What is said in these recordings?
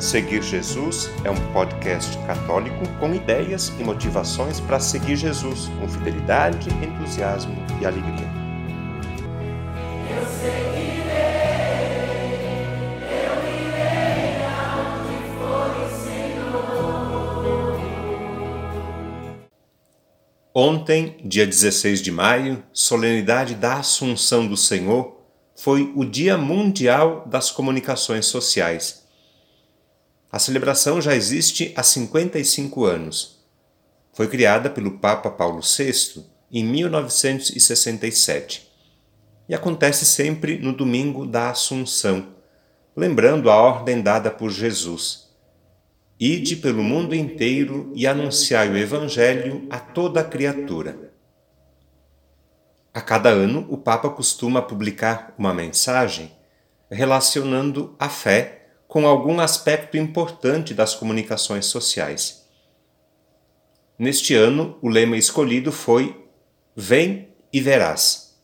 Seguir Jesus é um podcast católico com ideias e motivações para seguir Jesus com fidelidade, entusiasmo e alegria. Eu seguirei, eu irei for Senhor. Ontem, dia 16 de maio, solenidade da Assunção do Senhor, foi o Dia Mundial das Comunicações Sociais a celebração já existe há 55 anos. Foi criada pelo Papa Paulo VI em 1967 e acontece sempre no domingo da Assunção, lembrando a ordem dada por Jesus. Ide pelo mundo inteiro e anunciai o Evangelho a toda criatura. A cada ano, o Papa costuma publicar uma mensagem relacionando a fé com algum aspecto importante das comunicações sociais. Neste ano, o lema escolhido foi Vem e verás.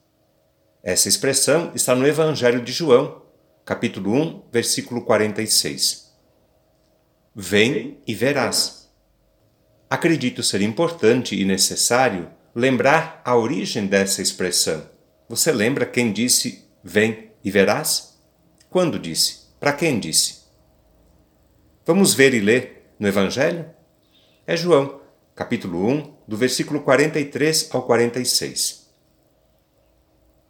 Essa expressão está no Evangelho de João, capítulo 1, versículo 46. Vem e verás. Acredito ser importante e necessário lembrar a origem dessa expressão. Você lembra quem disse vem e verás? Quando disse? Para quem disse? Vamos ver e ler no Evangelho? É João, capítulo 1, do versículo 43 ao 46.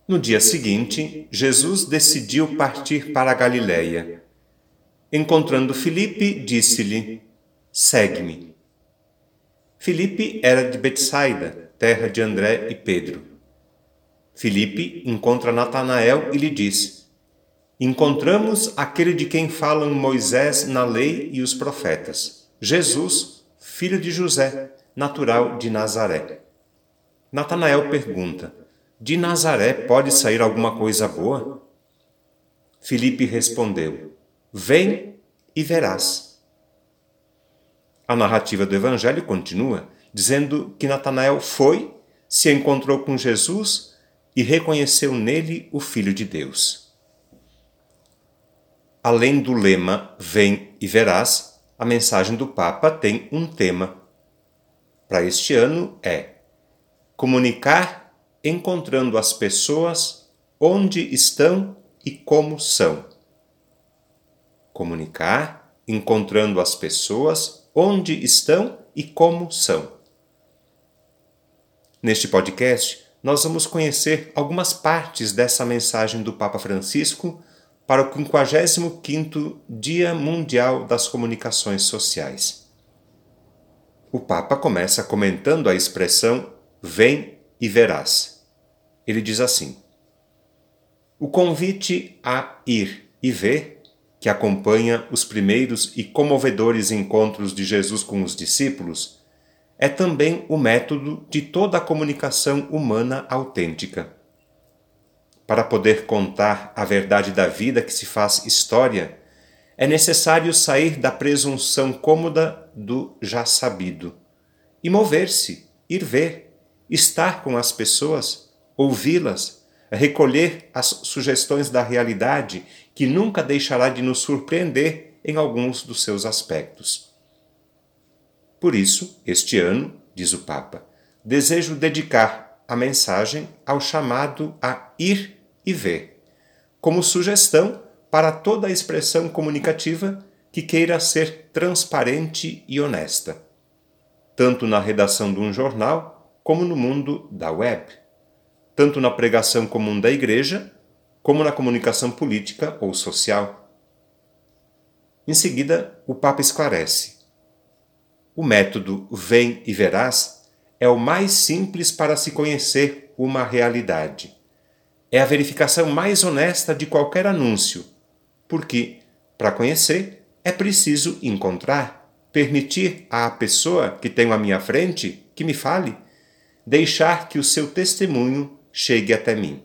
No dia seguinte, Jesus decidiu partir para a Galiléia. Encontrando Filipe, disse-lhe: Segue-me. Filipe era de Betsaida, terra de André e Pedro. Filipe encontra Natanael e lhe diz: encontramos aquele de quem falam Moisés na lei e os profetas, Jesus, filho de José, natural de Nazaré. Natanael pergunta: De Nazaré pode sair alguma coisa boa? Filipe respondeu: Vem e verás. A narrativa do Evangelho continua dizendo que Natanael foi, se encontrou com Jesus e reconheceu nele o Filho de Deus. Além do lema Vem e Verás, a mensagem do Papa tem um tema. Para este ano é Comunicar encontrando as pessoas onde estão e como são. Comunicar encontrando as pessoas onde estão e como são. Neste podcast, nós vamos conhecer algumas partes dessa mensagem do Papa Francisco para o 55º Dia Mundial das Comunicações Sociais. O Papa começa comentando a expressão vem e verás. Ele diz assim: O convite a ir e ver, que acompanha os primeiros e comovedores encontros de Jesus com os discípulos, é também o método de toda a comunicação humana autêntica para poder contar a verdade da vida que se faz história, é necessário sair da presunção cômoda do já sabido e mover-se, ir ver, estar com as pessoas, ouvi-las, recolher as sugestões da realidade que nunca deixará de nos surpreender em alguns dos seus aspectos. Por isso, este ano, diz o Papa, desejo dedicar a mensagem ao chamado a ir e ver, como sugestão para toda expressão comunicativa que queira ser transparente e honesta, tanto na redação de um jornal como no mundo da web, tanto na pregação comum da igreja como na comunicação política ou social. Em seguida, o Papa esclarece: o método vem e verás é o mais simples para se conhecer uma realidade é a verificação mais honesta de qualquer anúncio, porque, para conhecer, é preciso encontrar, permitir à pessoa que tenho à minha frente que me fale, deixar que o seu testemunho chegue até mim.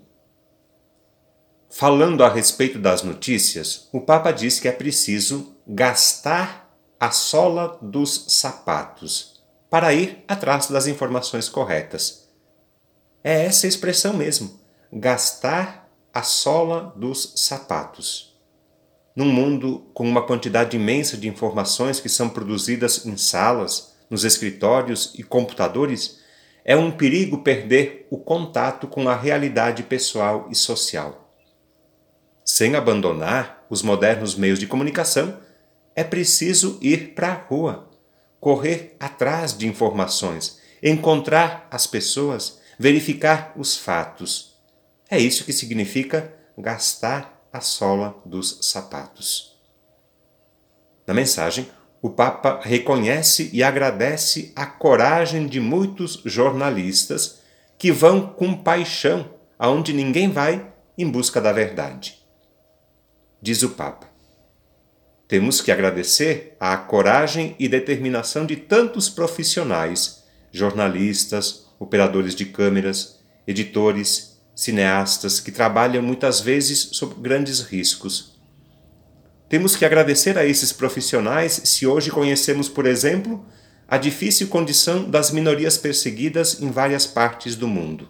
Falando a respeito das notícias, o Papa diz que é preciso gastar a sola dos sapatos para ir atrás das informações corretas. É essa expressão mesmo gastar a sola dos sapatos. num mundo com uma quantidade imensa de informações que são produzidas em salas, nos escritórios e computadores, é um perigo perder o contato com a realidade pessoal e social. Sem abandonar os modernos meios de comunicação, é preciso ir para a rua, correr atrás de informações, encontrar as pessoas, verificar os fatos. É isso que significa gastar a sola dos sapatos. Na mensagem, o Papa reconhece e agradece a coragem de muitos jornalistas que vão com paixão aonde ninguém vai em busca da verdade. Diz o Papa: Temos que agradecer à coragem e determinação de tantos profissionais, jornalistas, operadores de câmeras, editores, cineastas que trabalham muitas vezes sob grandes riscos temos que agradecer a esses profissionais se hoje conhecemos, por exemplo, a difícil condição das minorias perseguidas em várias partes do mundo.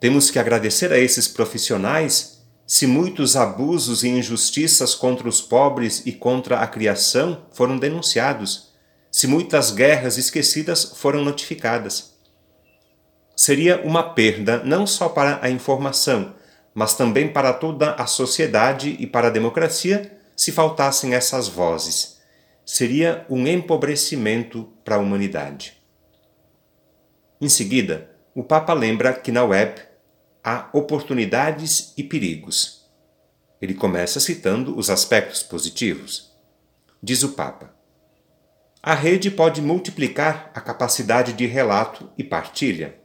Temos que agradecer a esses profissionais se muitos abusos e injustiças contra os pobres e contra a criação foram denunciados, se muitas guerras esquecidas foram notificadas. Seria uma perda não só para a informação, mas também para toda a sociedade e para a democracia se faltassem essas vozes. Seria um empobrecimento para a humanidade. Em seguida, o Papa lembra que na web há oportunidades e perigos. Ele começa citando os aspectos positivos. Diz o Papa: A rede pode multiplicar a capacidade de relato e partilha.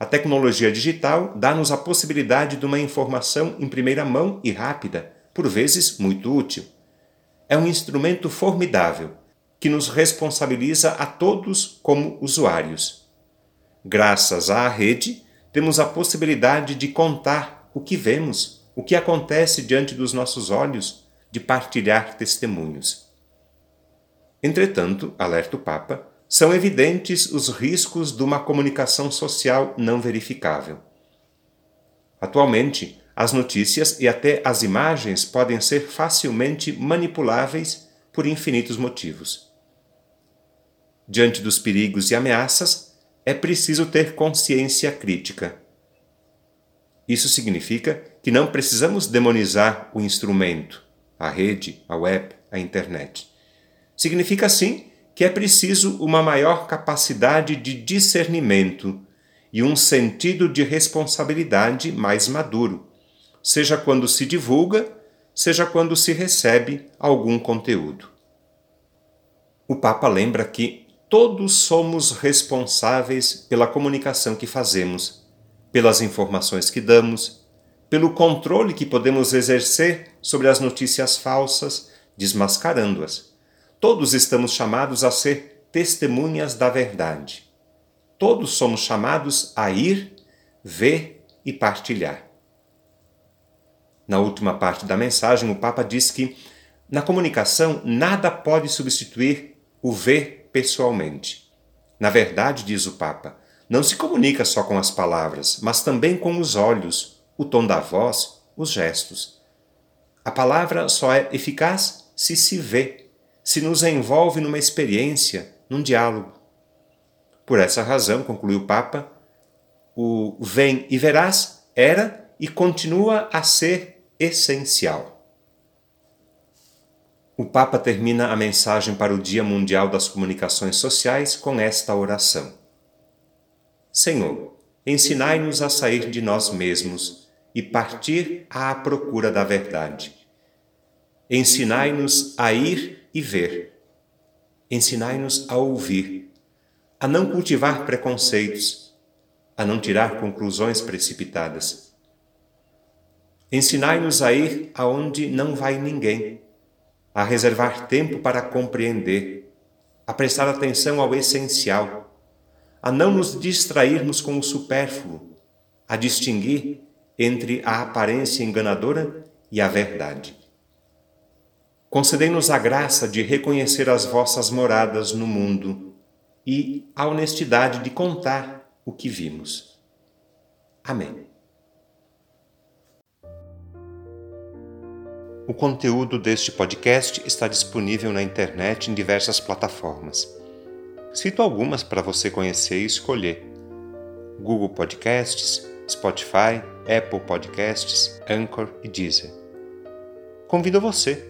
A tecnologia digital dá-nos a possibilidade de uma informação em primeira mão e rápida por vezes muito útil. É um instrumento formidável que nos responsabiliza a todos como usuários. Graças à rede, temos a possibilidade de contar o que vemos, o que acontece diante dos nossos olhos, de partilhar testemunhos. Entretanto, alerta o Papa, são evidentes os riscos de uma comunicação social não verificável. Atualmente, as notícias e até as imagens podem ser facilmente manipuláveis por infinitos motivos. Diante dos perigos e ameaças, é preciso ter consciência crítica. Isso significa que não precisamos demonizar o instrumento, a rede, a web, a internet. Significa, sim, que é preciso uma maior capacidade de discernimento e um sentido de responsabilidade mais maduro seja quando se divulga, seja quando se recebe algum conteúdo. O Papa lembra que todos somos responsáveis pela comunicação que fazemos, pelas informações que damos, pelo controle que podemos exercer sobre as notícias falsas, desmascarando-as. Todos estamos chamados a ser testemunhas da verdade. Todos somos chamados a ir, ver e partilhar. Na última parte da mensagem, o Papa diz que na comunicação nada pode substituir o ver pessoalmente. Na verdade, diz o Papa, não se comunica só com as palavras, mas também com os olhos, o tom da voz, os gestos. A palavra só é eficaz se se vê, se nos envolve numa experiência, num diálogo. Por essa razão, conclui o Papa, o vem e verás era e continua a ser essencial. O Papa termina a mensagem para o Dia Mundial das Comunicações Sociais com esta oração: Senhor, ensinai-nos a sair de nós mesmos e partir à procura da verdade. Ensinai-nos a ir e ver. Ensinai-nos a ouvir, a não cultivar preconceitos, a não tirar conclusões precipitadas Ensinai-nos a ir aonde não vai ninguém, a reservar tempo para compreender, a prestar atenção ao essencial, a não nos distrairmos com o supérfluo, a distinguir entre a aparência enganadora e a verdade. Concedei-nos a graça de reconhecer as vossas moradas no mundo e a honestidade de contar o que vimos. Amém. O conteúdo deste podcast está disponível na internet em diversas plataformas. Cito algumas para você conhecer e escolher: Google Podcasts, Spotify, Apple Podcasts, Anchor e Deezer. Convido você